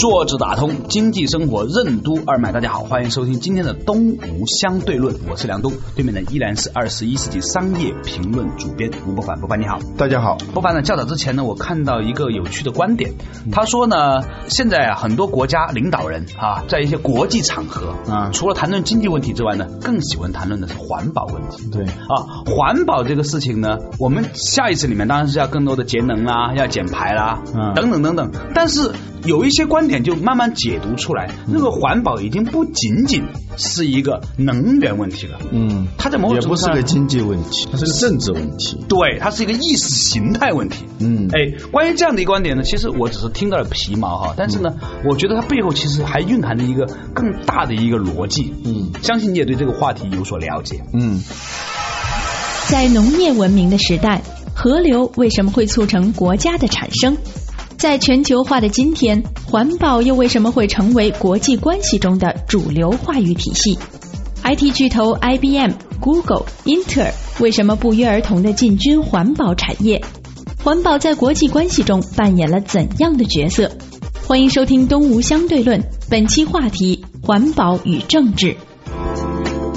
坐着打通经济生活任督二脉，大家好，欢迎收听今天的东吴相对论，我是梁东，对面的依然是二十一世纪商业评论主编吴伯凡，伯凡你好，大家好。伯凡呢，较早之前呢，我看到一个有趣的观点，他说呢，现在啊，很多国家领导人啊，在一些国际场合啊，除了谈论经济问题之外呢，更喜欢谈论的是环保问题。对。啊，环保这个事情呢，我们下一次里面当然是要更多的节能啦，要减排啦，嗯。等等等等，但是有一些观点就慢慢解读出来，那个环保已经不仅仅是一个能源问题了，嗯，它在某种也不程度上是个经济问题，它是个政治问题。对，它是一个意识形态问题。嗯哎，关于这样的一个观点呢，其实我只是听到了皮毛哈，但是呢，我觉得它背后其实还蕴含着一个更大的一个逻辑。嗯相信你也对这个话题有所了解。嗯，在农业文明的时代，河流为什么会促成国家的产生？在全球化的今天，环保又为什么会成为国际关系中的主流话语体系？IT 巨头 IBM、Google、英特尔为什么不约而同的进军环保产业？环保在国际关系中扮演了怎样的角色？欢迎收听《东吴相对论》，本期话题：环保与政治。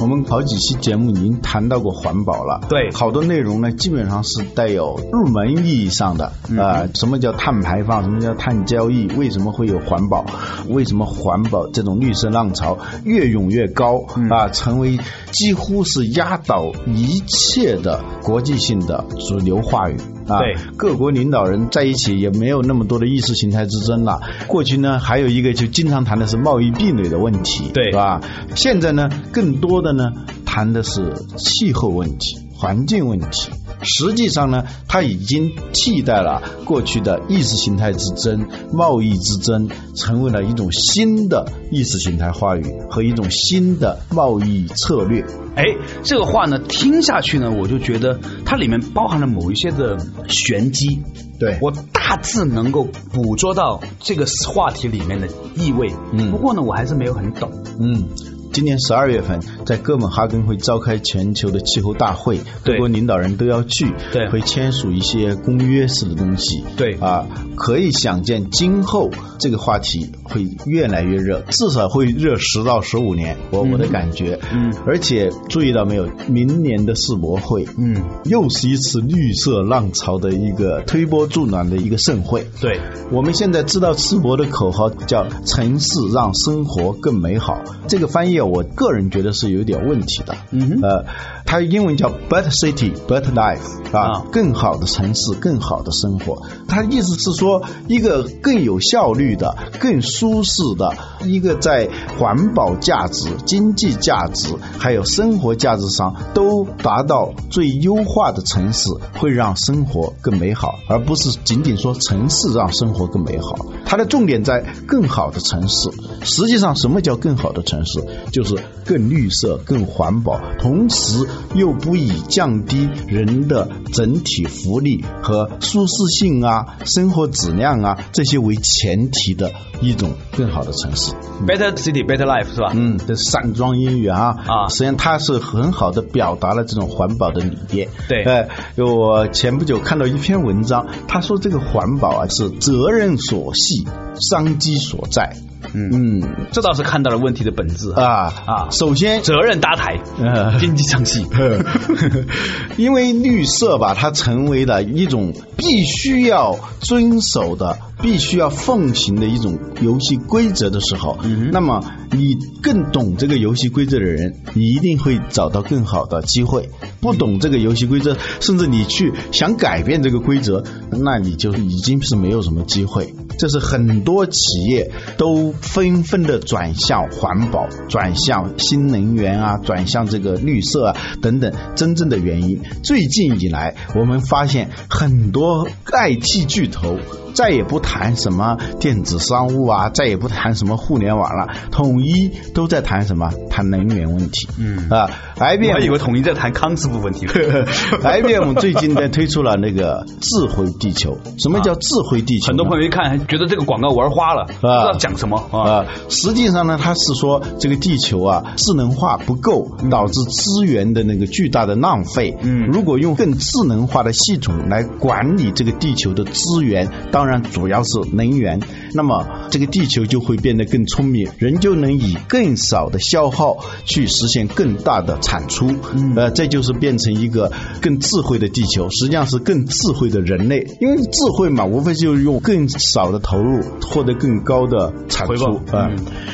我们好几期节目已经谈到过环保了。对好多内容呢，基本上是带有入门意义上的啊、什么叫碳排放？什么叫碳交易？为什么会有环保？为什么环保这种绿色浪潮越涌越高啊？成为几乎是压倒一切的国际性的主流话语。啊，对各国领导人在一起也没有那么多的意识形态之争了。过去呢，还有一个就经常谈的是贸易壁垒的问题，对是吧？现在呢，更多的呢谈的是气候问题、环境问题。实际上呢，它已经替代了过去的意识形态之争、贸易之争，成为了一种新的意识形态话语和一种新的贸易策略。哎，这个话呢，听下去呢，我就觉得它里面包含了某一些的玄机。对我大致能够捕捉到这个话题里面的意味。嗯不过呢，我还是没有很懂。嗯，今年十二月份在哥本哈根会召开全球的气候大会，对。各国领导人都要去，对。会签署一些公约式的东西，对。啊，可以想见今后这个话题会越来越热，至少会热十到十五年，我、我的感觉，嗯。而且注意到没有，明年的世博会，嗯，又是一次绿色浪潮的一个推波助澜的一个盛会，对，我们现在知道世博的口号叫“城市让生活更美好”，这个翻译啊，我个人觉得是有点问题的。嗯哼呃，它英文叫 “better city, better life” 啊，啊更好的城市，更好的生活。它的意思是说，一个更有效率的、更舒适的，一个在环保价值、经济价值还有生活价值上都达到最优化的城市，会让生活更美好，而不是仅仅说城市让生活更美好。它的重点在更好的城市。实际上，什么叫更好的城市？就是更绿色、更环保，同时又不以降低人的整体福利和舒适性啊、生活质量啊这些为前提的一种更好的城市。Better City, Better Life 是吧？嗯，这散装英语啊啊实际上它是很好的表达了这种环保的理念。对呃，我前不久看到一篇文章，他说这个环保啊是责任所系，商机所在。嗯嗯这倒是看到了问题的本质啊啊首先责任搭台，呃经济上戏。因为绿色吧，它成为了一种必须要遵守的、必须要奉行的一种游戏规则的时候，嗯那么你更懂这个游戏规则的人，你一定会找到更好的机会。不懂这个游戏规则，甚至你去想改变这个规则，那你就已经是没有什么机会。这是很多企业都纷纷的转向环保、转向新能源啊、转向这个绿色啊等等真正的原因。最近以来，我们发现很多 IT 巨头再也不谈什么电子商务啊，再也不谈什么互联网了，统一都在谈什么？谈能源问题。嗯啊我还以，IBM 以为统一在谈康师傅问题。IBM 最近在推出了那个智慧地球。什么叫智慧地球呢？很多朋友一看，还觉得这个广告玩花了，不知道讲什么啊。啊，实际上呢，它是说这个地球啊智能化不够，导致资源的那个巨大的浪费。嗯如果用更智能化的系统来管理这个地球的资源，当然主要是能源，那么这个地球就会变得更聪明，人就能以更少的消耗去实现更大的产出。呃，这就是变成一个更智慧的地球，实际上是更智慧的人类。因为智慧嘛，无非就是用更少的投入获得更高的产回出报。啊、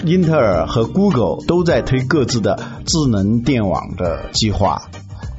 英特尔和 Google 都在推各自的智能电网的计划。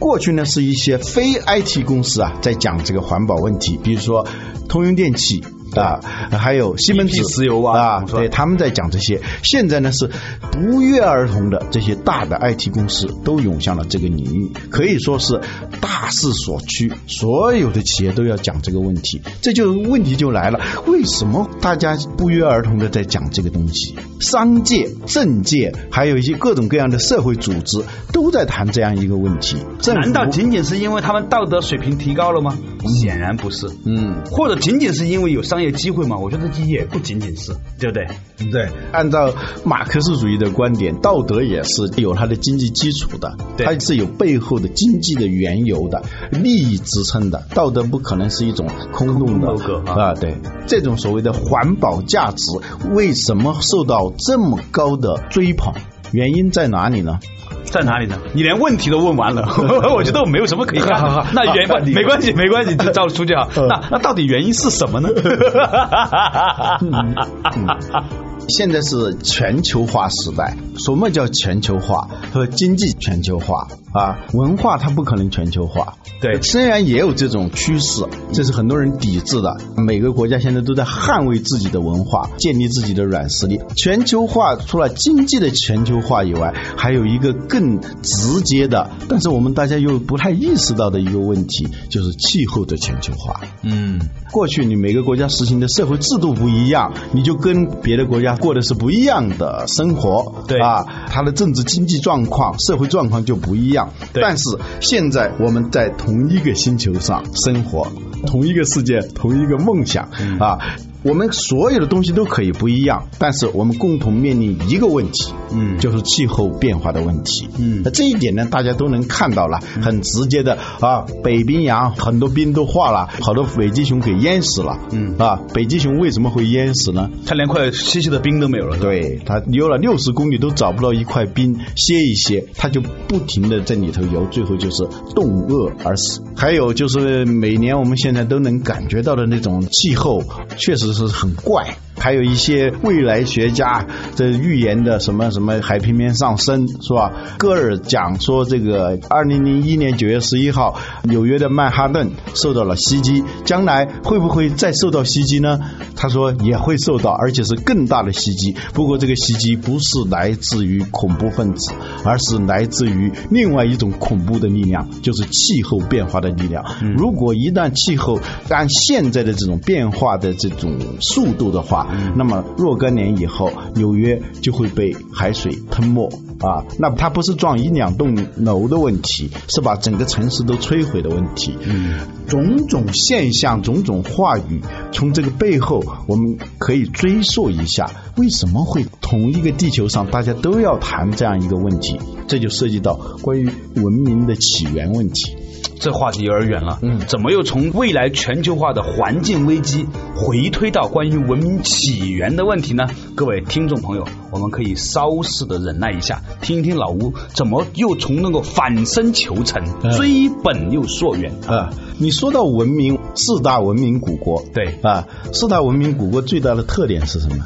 过去呢，是一些非 IT 公司啊，在讲这个环保问题，比如说通用电气。啊，还有西门子石油啊啊，对，他们在讲这些。现在呢是不约而同的，这些大的 IT 公司都涌向了这个领域，可以说是大势所趋，所有的企业都要讲这个问题。这就问题就来了，为什么大家不约而同的在讲这个东西？商界、政界，还有一些各种各样的社会组织都在谈这样一个问题。政府难道仅仅是因为他们道德水平提高了吗？显然不是。嗯？或者仅仅是因为有商业机会嘛？我觉得也不仅仅是，对不对？对，按照马克思主义的观点，道德也是有它的经济基础的，它是有背后的经济的缘由的，利益支撑的。道德不可能是一种空洞的啊。对，这种所谓的环保价值，为什么受到这么高的追捧？原因在哪里呢？在哪里呢？你连问题都问完了，我觉得我没有什么可以看的。那原好因没关系，没关系，就照出去啊。那那到底原因是什么呢？现在是全球化时代，什么叫全球化和经济全球化啊？文化它不可能全球化。对虽然也有这种趋势，这是很多人抵制的。每个国家现在都在捍卫自己的文化，建立自己的软实力。全球化除了经济的全球化以外，还有一个更直接的，但是我们大家又不太意识到的一个问题，就是气候的全球化。嗯，过去你每个国家实行的社会制度不一样，你就跟别的国家过的是不一样的生活，对啊，他的政治经济状况、社会状况就不一样。但是现在我们在同一个星球上生活，同一个世界，同一个梦想、嗯啊。我们所有的东西都可以不一样，但是我们共同面临一个问题，嗯就是气候变化的问题。嗯那这一点呢，大家都能看到了，很直接的啊，北冰洋很多冰都化了，好多北极熊给淹死了。嗯啊，北极熊为什么会淹死呢？它连块稀稀的冰都没有了。对，它游了六十公里都找不到一块冰歇一歇，它就不停的在里头游，最后就是冻饿而死。还有就是每年我们现在都能感觉到的那种气候，确实是很怪。还有一些未来学家这预言的什么什么海平面上升是吧？戈尔讲说这个二零零一年九月十一号，纽约的曼哈顿受到了袭击，将来会不会再受到袭击呢？他说也会受到，而且是更大的袭击。不过这个袭击不是来自于恐怖分子，而是来自于另外一种恐怖的力量，就是气候变化的力量。如果一旦气候按现在的这种变化的这种速度的话，那么若干年以后，纽约就会被海水吞没啊！那它不是撞一两栋楼的问题，是把整个城市都摧毁的问题。嗯，种种现象、种种话语，从这个背后，我们可以追溯一下，为什么会同一个地球上大家都要谈这样一个问题？这就涉及到关于文明的起源问题。这话题有点远了。嗯怎么又从未来全球化的环境危机回推到关于文明起源的问题呢？各位听众朋友，我们可以稍事的忍耐一下，听一听老吴怎么又从那个反身求成、嗯追本又溯源。啊，你说到文明，四大文明古国，对啊，四大文明古国最大的特点是什么？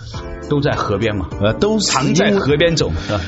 都在河边嘛，呃，都是常在因为河边走。是吧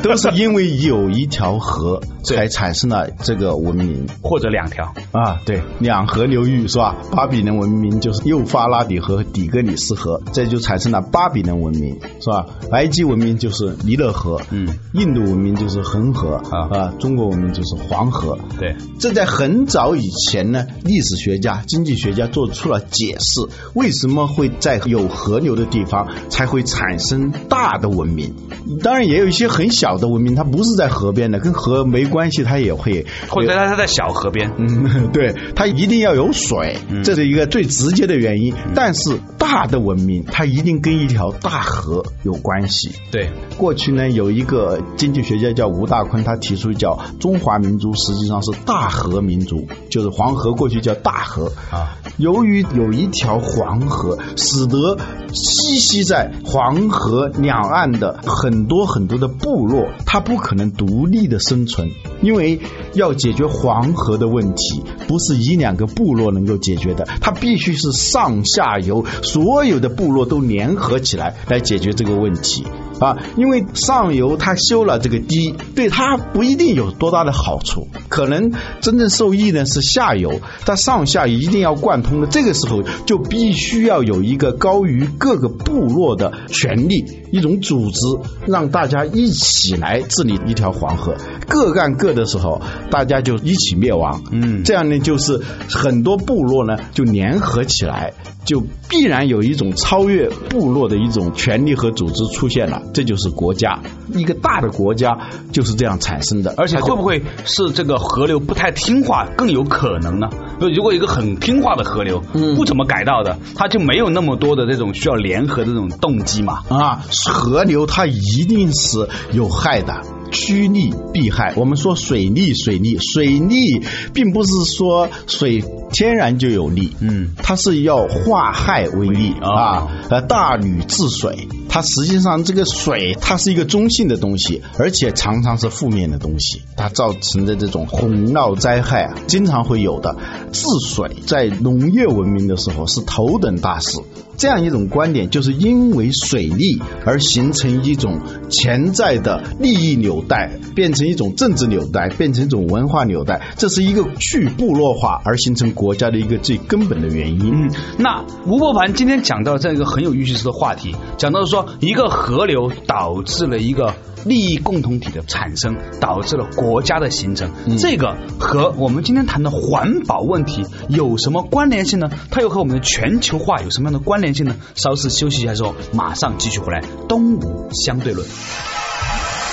都是因为有一条河 才产生了这个文明。或者两条。啊，对，两河流域是吧？巴比伦文明就是幼发拉底河和底格里斯河，这就产生了巴比伦文明是吧？埃及文明就是尼勒河，嗯，印度文明就是恒河啊啊，中国文明就是黄河。对，这在很早以前呢，历史学家、经济学家做出了解释，为什么会在有河流的地方才会产生大的文明？当然，也有一些很小的文明，它不是在河边的，跟河没关系，它也会或者它它在小河边。嗯，对，它一定要有水，这是一个最直接的原因。但是大的文明，它一定跟一条大河有关系。对，过去呢，有一个经济学家叫吴大坤，他提出叫中华民族实际上是大河民族，就是黄河过去叫大河啊。由于有一条黄河，使得栖息在黄河两岸的很多很多的部落，它不可能独立的生存，因为要解决黄河的问题，不是一两个部落能够解决的，它必须是上下游所有的部落都联合起来来解决这个问题。啊，因为上游他修了这个堤，对他不一定有多大的好处，可能真正受益呢是下游，它上下一定要贯通的。这个时候就必须要有一个高于各个部落的权利，一种组织，让大家一起来治理一条黄河，各干各的时候，大家就一起灭亡。嗯这样呢，就是很多部落呢就联合起来，就必然有一种超越部落的一种权利和组织出现了，这就是国家。一个大的国家就是这样产生的，而且会不会是这个河流不太听话更有可能呢？如果一个很听话的河流，嗯不怎么改道的，它就没有那么多的这种需要联合的这种动机嘛。啊，河流它一定是有害的。趋利避害，我们说水利，水利，水利并不是说水天然就有利，嗯，它是要化害为利啊啊，呃，大禹治水，它实际上这个水它是一个中性的东西，而且常常是负面的东西，它造成的这种洪涝灾害啊，经常会有的。治水在农业文明的时候是头等大事。这样一种观点，就是因为水利而形成一种潜在的利益纽带，变成一种政治纽带，变成一种文化纽带，这是一个去部落化而形成国家的一个最根本的原因。嗯，那吴伯凡今天讲到这样一个很有意思的话题，讲到说一个河流导致了一个利益共同体的产生，导致了国家的形成。这个和我们今天谈的环保问题有什么关联性呢？它又和我们的全球化有什么样的关联性呢？稍事休息一下之后，马上继续回来。东吴相对论。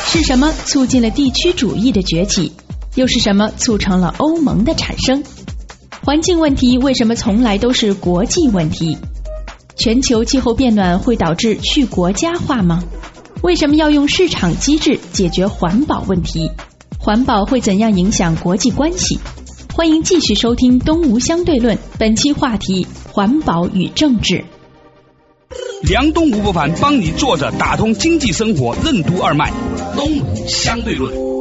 是什么促进了地区主义的崛起？又是什么促成了欧盟的产生？环境问题为什么从来都是国际问题？全球气候变暖会导致去国家化吗？为什么要用市场机制解决环保问题？环保会怎样影响国际关系？欢迎继续收听《东吴相对论》，本期话题：环保与政治。梁东吴不凡帮你坐着打通经济生活任督二脉，东吴相对论。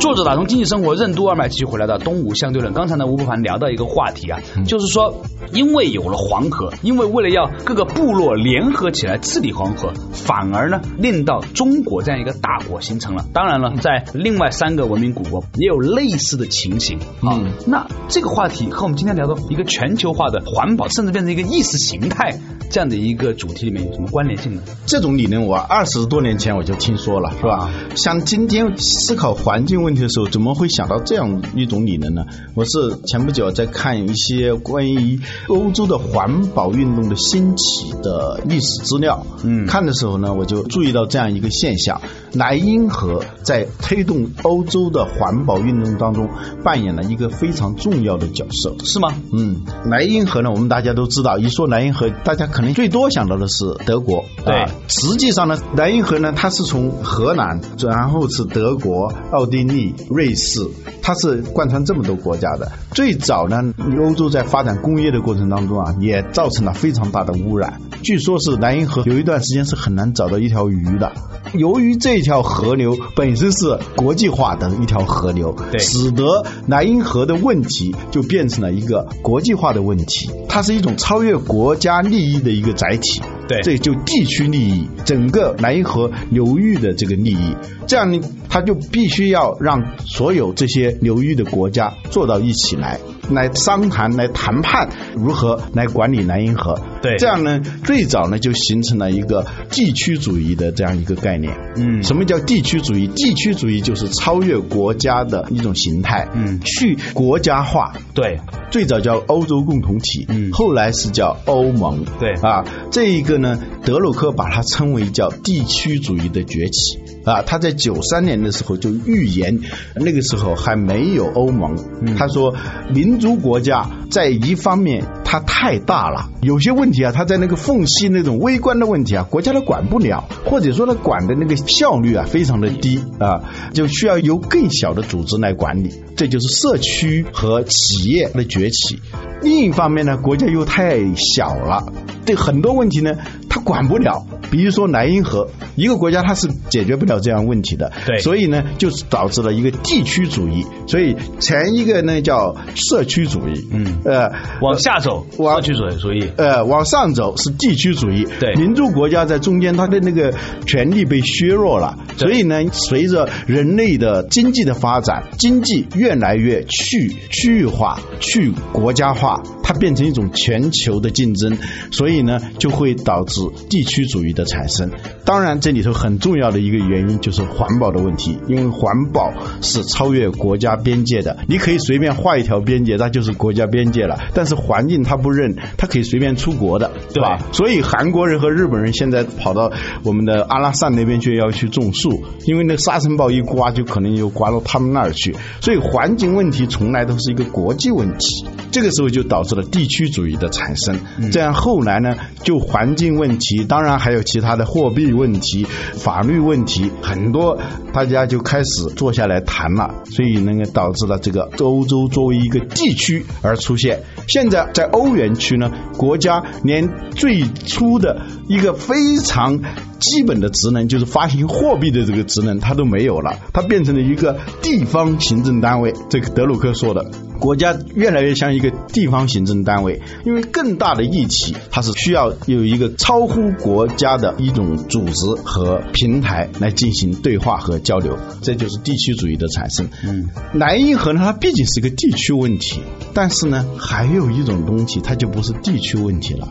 作者打通经济生活任督二脉，继续回来的东吴相对论。刚才呢，吴不凡聊到一个话题啊，就是说，因为有了黄河，因为为了要各个部落联合起来治理黄河，反而呢令到中国这样一个大国形成了。当然了，在另外三个文明古国也有类似的情形啊。嗯那这个话题和我们今天聊的一个全球化的环保，甚至变成一个意识形态这样的一个主题里面有什么关联性呢？这种理论我二十多年前我就听说了，是吧？像今天思考环境问题的时候，怎么会想到这样一种理论呢？我是前不久在看一些关于欧洲的环保运动的兴起的历史资料，嗯看的时候呢，我就注意到这样一个现象：莱茵河在推动欧洲的环保运动当中扮演了一个非常重要的角色。是吗？嗯，莱茵河呢，我们大家都知道，一说莱茵河，大家可能最多想到的是德国。对啊实际上呢，莱茵河呢，它是从荷兰，然后是德国、奥地利、瑞士，它是贯穿这么多国家的。最早呢，欧洲在发展工业的过程当中啊，也造成了非常大的污染。据说是莱茵河有一段时间是很难找到一条鱼的。由于这条河流本身是国际化的一条河流，使得莱茵河的问题就变成了一个国际化的问题，它是一种超越国家利益的一个载体。对。这就地区利益，整个莱茵河流域的这个利益，这样呢，他就必须要让所有这些流域的国家坐到一起来，来商谈、来谈判如何来管理莱茵河。对。这样呢，最早呢就形成了一个地区主义的这样一个概念。嗯。什么叫地区主义？地区主义就是超越国家的一种形态，嗯。去国家化。对。最早叫欧洲共同体，嗯。后来是叫欧盟，对。啊，这一个呢，德鲁克把它称为叫地区主义的崛起。啊，他在九三年的时候就预言，那个时候还没有欧盟，嗯。他说民族国家在一方面它太大了，有些问题啊，它在那个缝隙那种微观的问题啊，国家都管不了，或者说它管的那个效率啊非常的低啊，就需要由更小的组织来管理，这就是社区和企业的崛起。另一方面呢，国家又太小了，对很多问题呢，它管不了。比如说莱茵河，一个国家它是解决不了这样问题的，对所以呢，就是导致了一个地区主义。所以前一个呢叫社区主义，嗯呃，往下走，往社区主义主义，呃，往上走是地区主义，对民族国家在中间，它的那个权力被削弱了，所以呢，随着人类的经济的发展，经济越来越去区域化、去国家化，它变成一种全球的竞争，所以呢，就会导致地区主义的产生。当然，这里头很重要的一个原因就是环保的问题，因为环保是超越国家边界的，你可以随便画一条边界，那就是国家边界了。但是环境它不认，他可以随便出国的，对吧？所以韩国人和日本人现在跑到我们的阿拉善那边去要去种树，因为那沙尘暴一刮，就可能又刮到他们那儿去。所以环境问题从来都是一个国际问题，这个时候就导致了地区主义的产生。这样后来呢，就环境问题，当然还有其他的货币问题、法律问题，很多大家就开始坐下来谈了，所以那个导致了这个欧洲作为一个地区而出现。现在在欧元区呢，国家连最初的一个非常基本的职能，就是发行货币的这个职能，它都没有了，它变成了一个地方行政单位。这个德鲁克说的，国家越来越像一个地方行政单位，因为更大的议题，它是需要有一个超乎国家的一种组织和平台来进行对话和交流，这就是地区主义的产生。嗯，莱茵河呢，它毕竟是个地区问题，但是呢，还有一种东它就不是地区问题了。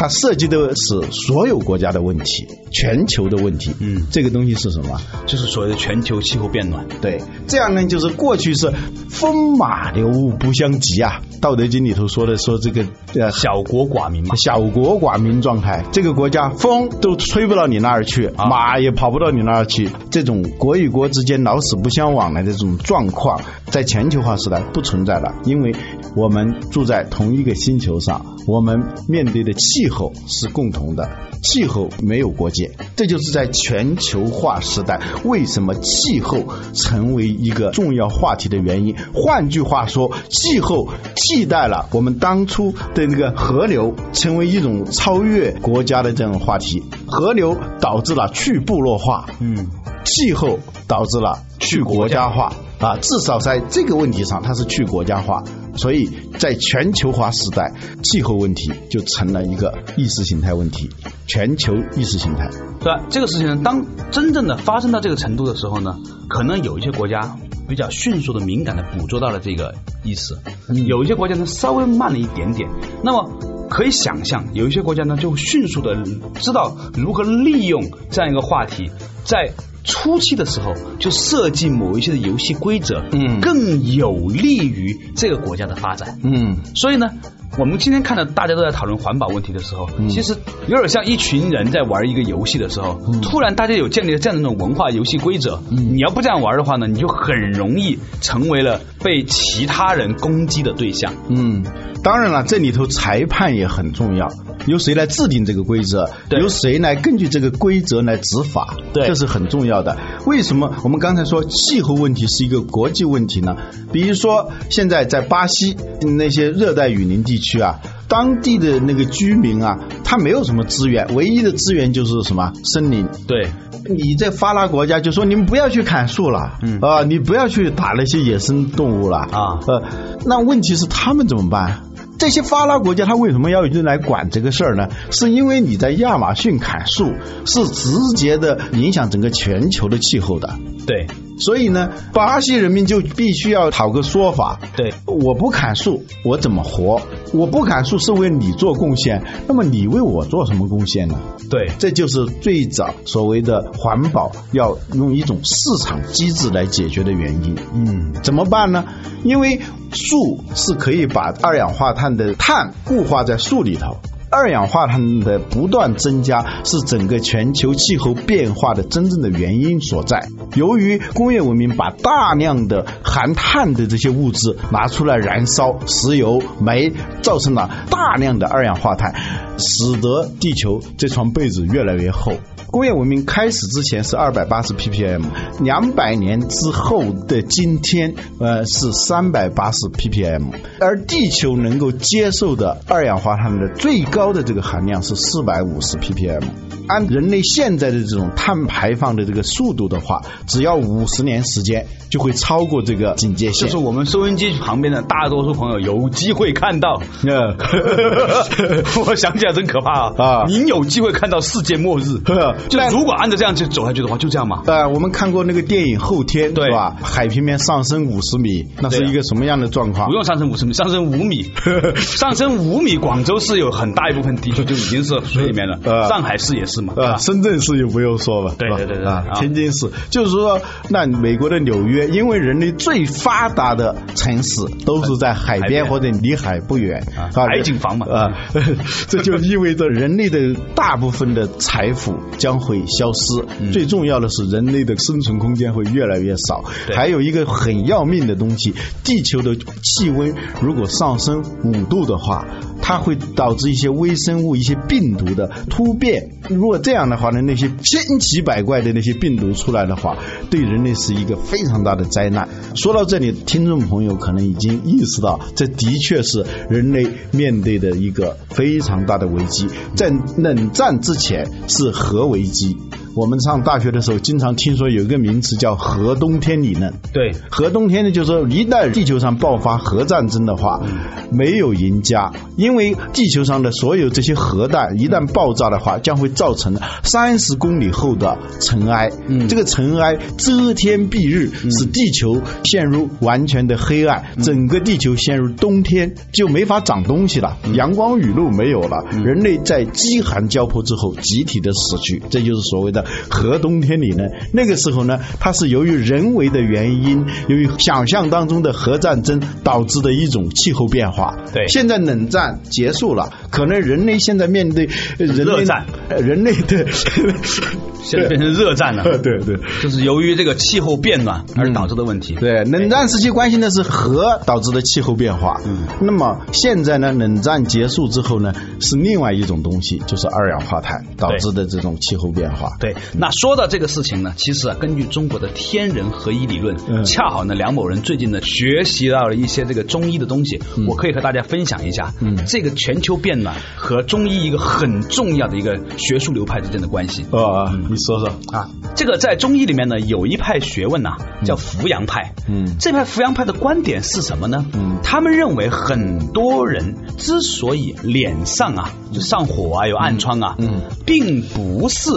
它涉及的是所有国家的问题，全球的问题。嗯这个东西是什么？就是所谓的全球气候变暖。对，这样呢，就是过去是风马牛不相及啊，《道德经》里头说的说这个呃小国寡民嘛，小国寡民状态，这个国家风都吹不到你那儿去，啊马也跑不到你那儿去，这种国与国之间老死不相往来的这种状况，在全球化时代不存在了，因为我们住在同一个星球上，我们面对的气候是共同的。气候没有国界，这就是在全球化时代为什么气候成为一个重要话题的原因。换句话说，气候替代了我们当初的那个河流，成为一种超越国家的这种话题。河流导致了去部落化，嗯，气候导致了去国家化啊，至少在这个问题上，它是去国家化。所以在全球化时代，气候问题就成了一个意识形态问题，全球意识形态。对吧？这个事情呢，当真正的发生到这个程度的时候呢，可能有一些国家比较迅速的、敏感的捕捉到了这个意思，有一些国家呢稍微慢了一点点。那么可以想象，有一些国家呢就迅速的知道如何利用这样一个话题，在初期的时候就设计某一些的游戏规则，嗯更有利于这个国家的发展。嗯所以呢，我们今天看到大家都在讨论环保问题的时候，其实有点像一群人在玩一个游戏的时候，突然大家有建立了这样的一种文化游戏规则，你要不这样玩的话呢，你就很容易成为了被其他人攻击的对象。嗯，当然了，这里头裁判也很重要，由谁来制定这个规则，由谁来根据这个规则来执法，这是很重要的。为什么我们刚才说气候问题是一个国际问题呢？比如说现在在巴西那些热带雨林地区啊。当地的那个居民啊，他没有什么资源，唯一的资源就是什么森林。对，你在发达国家就说你们不要去砍树了，嗯啊，你不要去打那些野生动物了啊呃，那问题是他们怎么办？这些发达国家他为什么要人来管这个事儿呢？是因为你在亚马逊砍树是直接的影响整个全球的气候的。对所以呢，巴西人民就必须要讨个说法。对，我不砍树，我怎么活？我不砍树是为你做贡献，那么你为我做什么贡献呢？对这就是最早所谓的环保要用一种市场机制来解决的原因。嗯，怎么办呢？因为树是可以把二氧化碳的碳固化在树里头。二氧化碳的不断增加是整个全球气候变化的真正的原因所在。由于工业文明把大量的含碳的这些物质拿出来燃烧，石油、煤，造成了大量的二氧化碳，使得地球这床被子越来越厚。工业文明开始之前是二百八十 ppm，两百年之后的今天，呃是三百八十 ppm，而地球能够接受的二氧化碳的最高的这个含量是四百五十 ppm。按人类现在的这种碳排放的这个速度的话，只要五十年时间就会超过这个警戒线。就是我们收音机旁边的大多数朋友有机会看到，呃，我想起来真可怕啊！啊您有机会看到世界末日，就如果按照这样去走下去的话，就这样嘛。呃，我们看过那个电影《后天》，对吧？海平面上升五十米，那是一个什么样的状况不？用上升五十米，上升五米，上升五米，广州是有很大一部分地区就已经是水里面了，呃上海市也是嘛，呃，啊深圳市就不用说了，对对对对啊，啊天津市就是说，那美国的纽约，因为人类最发达的城市都是在海海边。边或者离海不远啊海景房嘛。啊，这就意味着人类的大部分的财富将会消失。嗯。最重要的是，人类的生存空间会越来越少。对。还有一个很要命的东西，地球的气温如果上升五度的话，它会导致一些微生物、一些病毒的突变。如果这样的话呢，那些千奇百怪的那些病毒出来的话，对人类是一个非常大的灾难。说到这里，听众朋友可能已经意识到，这的确是人类面对的一个非常大的危机。在冷战之前是核危机。我们上大学的时候，经常听说有一个名词叫核冬天理论。对，核冬天呢，就是说一旦地球上爆发核战争的话，没有赢家，因为地球上的所有这些核弹一旦爆炸的话，将会造成三十公里厚的尘埃。嗯。这个尘埃遮天蔽日，使地球陷入完全的黑暗，整个地球陷入冬天，就没法长东西了，阳光雨露没有了，人类在饥寒交迫之后集体的死去，这就是所谓的核冬天里呢。那个时候呢，它是由于人为的原因，由于想象当中的核战争导致的一种气候变化。对现在冷战结束了，可能人类现在面对呃人类热战呃人类的现在变成热战了，对 对。就是由于这个气候变暖而导致的问题。对，冷战时期关心的是核导致的气候变化。嗯，那么现在呢，冷战结束之后呢，是另外一种东西，就是二氧化碳导致的这种气候变化。对，那说到这个事情呢，其实啊，根据中国的天人合一理论，嗯恰好呢，梁某人最近呢学习到了一些这个中医的东西，我可以和大家分享一下，嗯这个全球变暖和中医一个很重要的一个学术流派之间的关系。哦，你说说。啊，这个在中医里面呢，有一派学问呐、叫扶阳派。嗯。这派扶阳派的观点是什么呢？嗯。他们认为很多人之所以脸上啊就上火啊有暗疮啊，嗯。并不是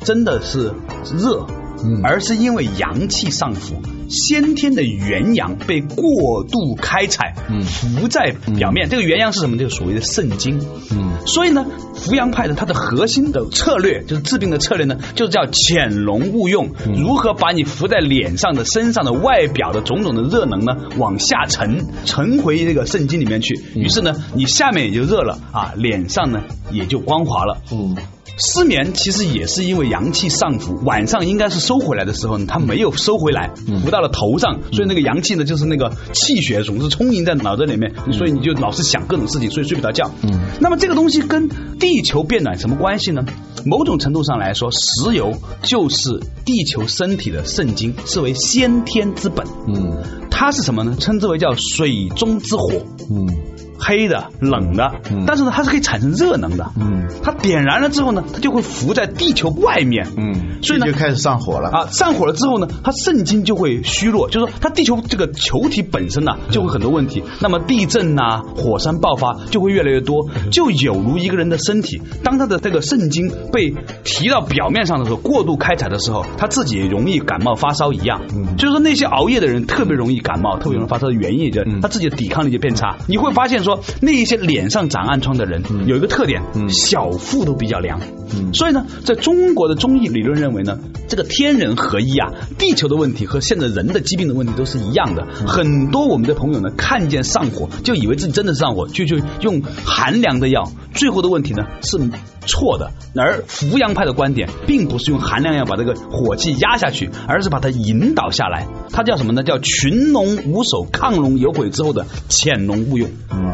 真的是热，嗯。而是因为阳气上浮，先天的元阳被过度开采，嗯浮在表面。这个元阳是什么？就是所谓的肾经。嗯所以呢，扶阳派的它的核心的策略就是治病的策略呢，就是叫潜龙勿用，如何把你浮在脸上的、身上的、外表的种种的热能呢往下沉，沉回这个肾经里面去。于是呢，你下面也就热了啊，脸上呢也就光滑了。嗯失眠其实也是因为阳气上浮，晚上应该是收回来的时候呢，它没有收回来，浮到了头上，所以那个阳气呢，就是那个气血总是充盈在脑子里面，所以你就老是想各种事情，所以睡不着觉。嗯，那么这个东西跟地球变暖什么关系呢？某种程度上来说，石油就是地球身体的肾经，是为先天之本。嗯它是什么呢？称之为叫水中之火。嗯黑的、冷的，嗯但是呢，它是可以产生热能的。嗯它点燃了之后呢，它就会浮在地球外面。嗯，所以呢就开始上火了。啊，上火了之后呢，它肾经就会虚弱，就是说它地球这个球体本身呢、就会很多问题。那么地震呐、火山爆发就会越来越多，就有如一个人的身体，当他的这个肾经被提到表面上的时候，过度开采的时候，他自己容易感冒发烧一样。嗯就是说那些熬夜的人特别容易感冒，特别容易发烧的原因，也就他自己的抵抗力就变差。你会发现说，那一些脸上长暗疮的人有一个特点，嗯小腹都比较凉。嗯所以呢，在中国的中医理论认为呢，这个天人合一啊，地球的问题和现在人的疾病的问题都是一样的。很多我们的朋友呢，看见上火就以为自己真的是上火，就就用寒凉的药，最后的问题呢是错的。而扶阳派的观点，并不是用寒凉药把这个火气压下去，而是把它引导下来。它叫什么呢？叫群龙无首，亢龙有悔之后的潜龙勿用。嗯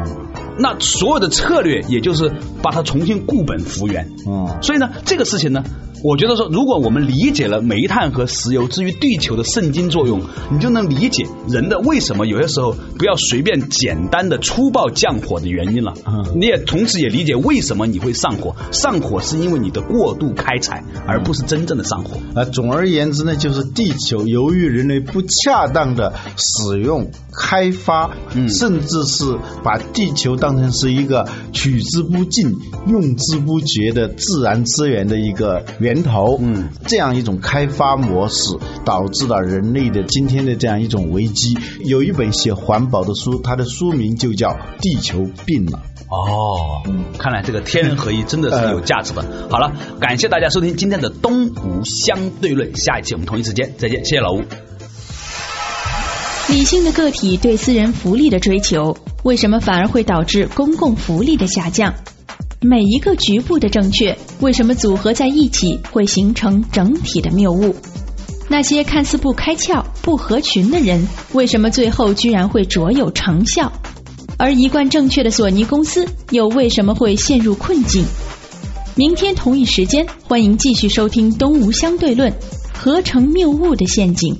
那所有的策略，也就是把它重新固本复原。嗯所以呢，这个事情呢，我觉得说，如果我们理解了煤炭和石油至于地球的圣经作用，你就能理解人的为什么有些时候不要随便简单的粗暴降火的原因了。嗯你也同时也理解为什么你会上火，上火是因为你的过度开采，而不是真正的上火。啊，总而言之呢，就是地球由于人类不恰当的使用、开发，嗯甚至是把地球当成是一个取之不尽、用之不竭的自然资源的一个源头，嗯，这样一种开发模式，导致了人类的今天的这样一种危机。有一本写环保的书，它的书名就叫《地球病了》。哦，看来这个天人合一真的是有价值的。好了，感谢大家收听今天的东吴相对论，下一期我们同一时间再见，谢谢老吴。理性的个体对私人福利的追求，为什么反而会导致公共福利的下降？每一个局部的正确，为什么组合在一起会形成整体的谬误？那些看似不开窍、不合群的人，为什么最后居然会卓有成效？而一贯正确的索尼公司，又为什么会陷入困境？明天同一时间，欢迎继续收听《东吴相对论》，合成谬误的陷阱。